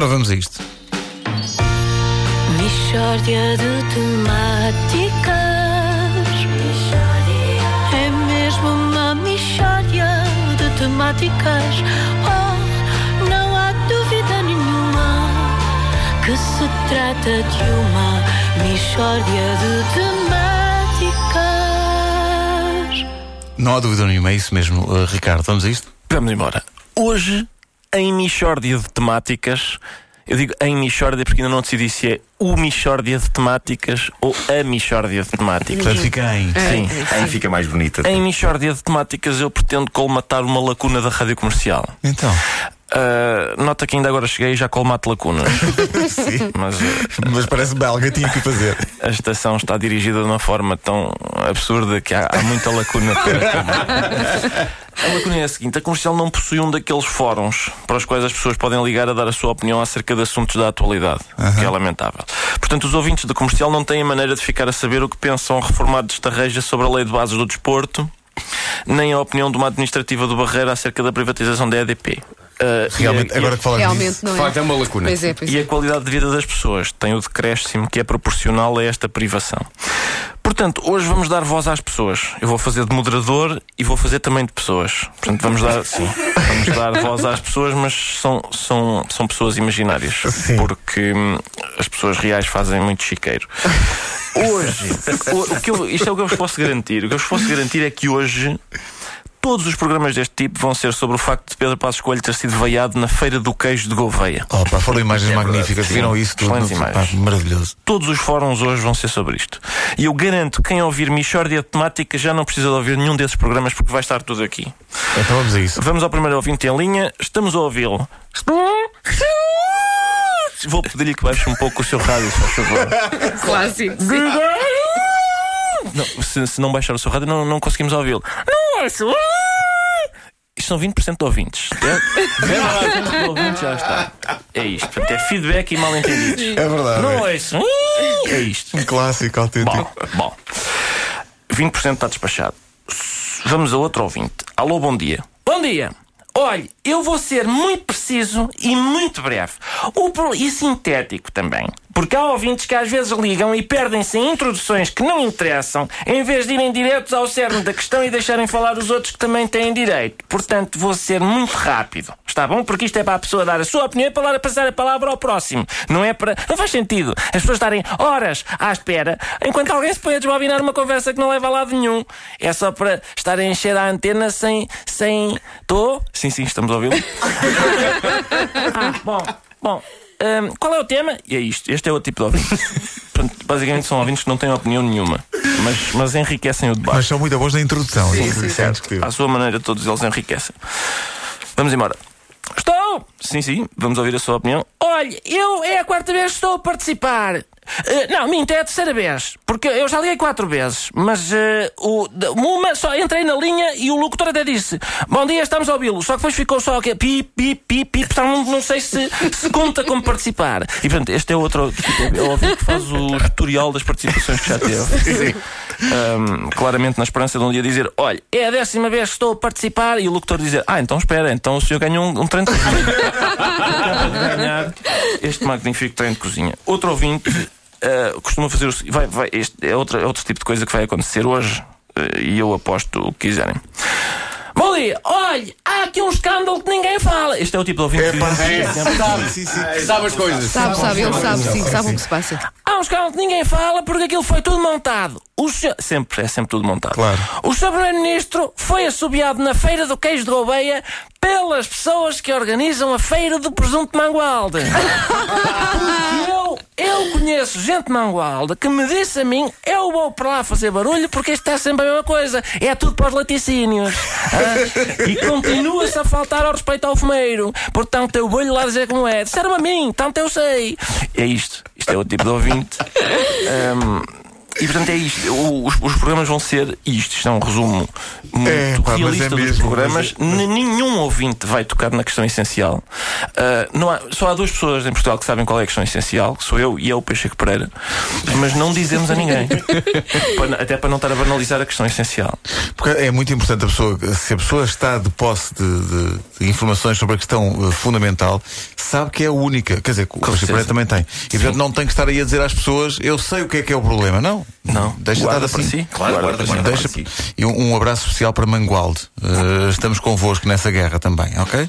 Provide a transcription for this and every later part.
Ora, vamos a isto. Mishória de temáticas. É mesmo uma mishória de temáticas. Oh, não há dúvida nenhuma que se trata de uma mishória de temáticas. Não há dúvida nenhuma, é isso mesmo, uh, Ricardo. Vamos a isto? Vamos embora. Hoje, em Michórdia de Temáticas, eu digo em Michórdia porque ainda não decidi se é o Michórdia de Temáticas ou a Michórdia de Temáticas. Portanto, fica em. Sim. Aí fica mais bonita. Em Michórdia de Temáticas eu pretendo colmatar uma lacuna da rádio comercial. Então. Ah, nota que ainda agora cheguei e já colmato lacunas. Sim. Mas ah, Mas parece bem, alguém tinha que fazer. a estação está dirigida de uma forma tão absurda que há, há muita lacuna A lacuna é a seguinte: a comercial não possui um daqueles fóruns para os quais as pessoas podem ligar a dar a sua opinião acerca de assuntos da atualidade, o que é lamentável. Portanto, os ouvintes da comercial não têm maneira de ficar a saber o que pensam reformado de Estarreja sobre a lei de bases do desporto, nem a opinião de uma administrativa do Barreiro acerca da privatização da EDP. Ah, Realmente, e a- agora que falas Realmente disso. não De é. facto, é uma lacuna. Pois é, pois e é. a qualidade de vida das pessoas tem o decréscimo que é proporcional a esta privação. Portanto, hoje vamos dar voz às pessoas. Eu vou fazer de moderador e vou fazer também de pessoas. Portanto, vamos dar, sim, vamos dar voz às pessoas, mas são, são, são pessoas imaginárias. Sim. Porque hum, as pessoas reais fazem muito chiqueiro. Hoje, o, o que eu- isto é o que eu vos posso garantir. O que eu vos posso garantir é que hoje todos os programas deste tipo vão ser sobre o facto de Pedro Passos Coelho ter sido veiado na Feira do Queijo de Gouveia. Oh, pá, foram imagens magníficas. sim. Viram isso tudo? Pá, imagens. maravilhoso. Todos os fóruns hoje vão ser sobre isto. E eu garanto que quem ouvir Michórdia de Temática já não precisa de ouvir nenhum desses programas porque vai estar tudo aqui. Então vamos a isso. Vamos ao primeiro ouvinte em linha. Estamos a ouvi-lo. Vou pedir-lhe que baixe um pouco o seu rádio, se faz favor. Clássico. Não, se, se não baixar o seu rádio, não, não conseguimos ouvi-lo. Não ouço. Isto são 20% de ouvintes. É, 20% de ouvintes já está. É isto. Portanto, é feedback e mal entendidos. É verdade. Não é. ouço. É isto. Um clássico autêntico. Bom, bom. 20% está despachado. Vamos a outro ouvinte. Alô, bom dia. Bom dia. Olhe, eu vou ser muito preciso e muito breve. O e sintético também. Porque há ouvintes que às vezes ligam e perdem-se em introduções que não interessam, em vez de irem diretos ao cerne da questão e deixarem falar os outros que também têm direito. Portanto, vou ser muito rápido. Está bom? Porque isto é para a pessoa dar a sua opinião e para passar a palavra ao próximo. Não é para. Não faz sentido. As pessoas estarem horas à espera enquanto alguém se põe a desbobinar uma conversa que não leva a lado nenhum. É só para estarem a encher a antena sem. sem. Estou? Sim, sim, estamos a ouvi-lo. ah, bom, bom. hum, qual é o tema? E é isto. Este é o tipo de ouvinte. Basicamente são ouvintes que não têm opinião nenhuma. Mas, mas enriquecem o debate. Mas são muito boas na introdução. isso é indiscutível. À sua maneira, todos eles enriquecem. Vamos embora. Sim, sim, vamos ouvir a sua opinião. Olha, eu é a quarta vez que estou a participar. Eh, não, minto, é a terceira vez. Porque eu já liguei quatro vezes. Mas eh, o, uma só entrei na linha e o locutor até disse: Bom dia, estamos a ouvi-lo. Só que depois ficou só aqui, pi, pi, pi, pi. Portanto, não, não sei se, se conta como participar. E portanto, este é outro tipo, é o ouvinte que faz o historial das participações que já teve. Ahm, claramente na esperança de um dia dizer: Olha, é a décima vez que estou a participar. E o locutor dizer: Ah, então espera, então o senhor ganhou um, um treino de cozinha. Ganhar este magnífico treino de cozinha. Outro ouvinte ah, costuma fazer o seguinte: vai, vai, este é, outro, é outro tipo de coisa que vai acontecer hoje. ah, e eu aposto o que quiserem. Bom dia, olha, há aqui um escândalo que ninguém fala. Este é o tipo de ouvinte É, que pá, sim, sabe, sim, sim. Sabe as coisas. Sabe, sabe, ele sabe, sim, sabe o que se passa. Há um escândalo que ninguém fala porque aquilo foi tudo montado. O senhor... Sempre, é sempre tudo montado. Claro. O Sr. Primeiro-Ministro foi assobiado na Feira do Queijo de Gouveia pelas pessoas que organizam a Feira do Presunto de Mangualde. Eu, eu conheço gente de Mangualde que me disse a mim: eu vou para lá fazer barulho porque isto está sempre a mesma coisa. É tudo para os laticínios. Ah, e continua-se a faltar ao respeito ao fumeiro. Portanto, eu vou-lhe lá dizer como é. Disseram a mim, tanto eu sei. É isto. Isto é o tipo de ouvinte. Ahm, E portanto é isto. Os, os programas vão ser isto. Isto é um resumo muito É, pá, mas realista é dos mesmo, programas. mas é- Nenhum ouvinte vai tocar na questão essencial. Não há- só há duas pessoas em Portugal que sabem qual é a questão essencial, que sou eu e é o Peixe Pereira, mas não dizemos a ninguém. Até para não estar a banalizar a questão essencial. Porque é muito importante a pessoa, se a pessoa está de posse de, de- de informações sobre a questão eh, fundamental, sabe que é a única. Quer dizer, o certeza. Pereira também tem. E portanto não tem que estar aí a dizer às pessoas, eu sei o que é que é o problema. Não. Não. Deixa Guarda estar assim. si. Claro, guarda, si. guarda. Deixa... si. E um, um abraço especial para Mangualde. Eh, estamos convosco nessa guerra também, ok?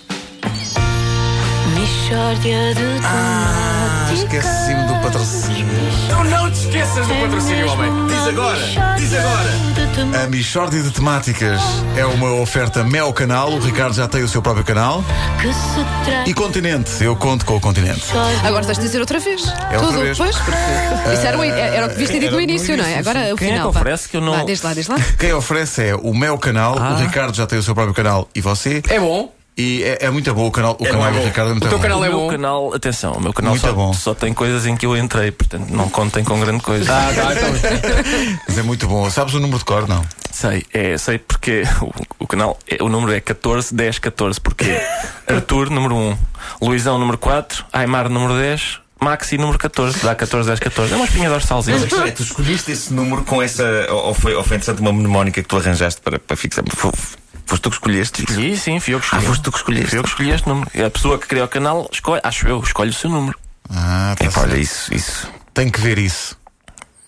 Mixórdia de Ah, temáticas. esqueci-me do patrocínio. Não, não te esqueças do É patrocínio, homem. Diz agora, diz agora. de temáticas A Michórdia de Temáticas é uma oferta Mel Canal. O Ricardo já tem o seu próprio canal. que se trata E Continente. Eu conto com o Continente. Agora tens de dizer outra vez. É outra Tudo. vez. Pois, porque isso era o, era o que devias ter dito no início, não é? Agora o Quem é que final. vá. oferece que eu não- Vá, diz lá, diz lá. Quem oferece é o Mel Canal. O Ricardo já tem o seu próprio canal e você. É bom. E é, é muito bom o canal. O canal do bom. Ricardo é muito O teu bom. canal O é meu bom. canal, atenção, o meu canal Muito só, bom. só tem coisas em que eu entrei, portanto não contem com grande coisa. Ah, tá, então. Mas é muito bom. Sabes o número de cor? Não. Sei, é, sei porque o, o canal, é- o número é 14, 10, 14, porque Arthur, número 1, Luizão, número 4, Aymar, número 10, Maxi, número 14, dá 14, 10, 14. É uma espinha dorsalzinha. Mas é, tu escolheste esse número com essa. Ou foi, ou foi interessante uma mnemónica que tu arranjaste para, para fixar? Fo- Foste tu que escolheste? E sim, fui eu que escolhi. Ah, foste tu que escolheste. Fui eu que escolhi este número. A pessoa que criou o canal, escolhe, acho eu, escolhe o seu número. Ah, tá É, olha, isso, isso. Tem que ver isso.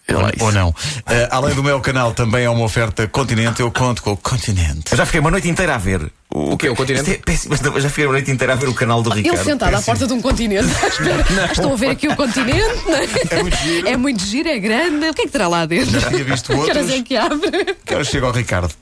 Ou, ou não. Eh, além do meu canal, também é uma oferta Continente. Eu conto com o Continente. Eu já fiquei uma noite inteira a ver. O, quê? O Continente? É péssimo, já fiquei uma noite inteira a ver o canal do Ricardo. Ele sentado à porta de um continente. Estou a ver aqui o continente. é? É muito giro. É muito giro, é grande. O que é que terá lá dentro? Já tinha visto Que horas outros. é que abre? Que horas chega ao Ricardo?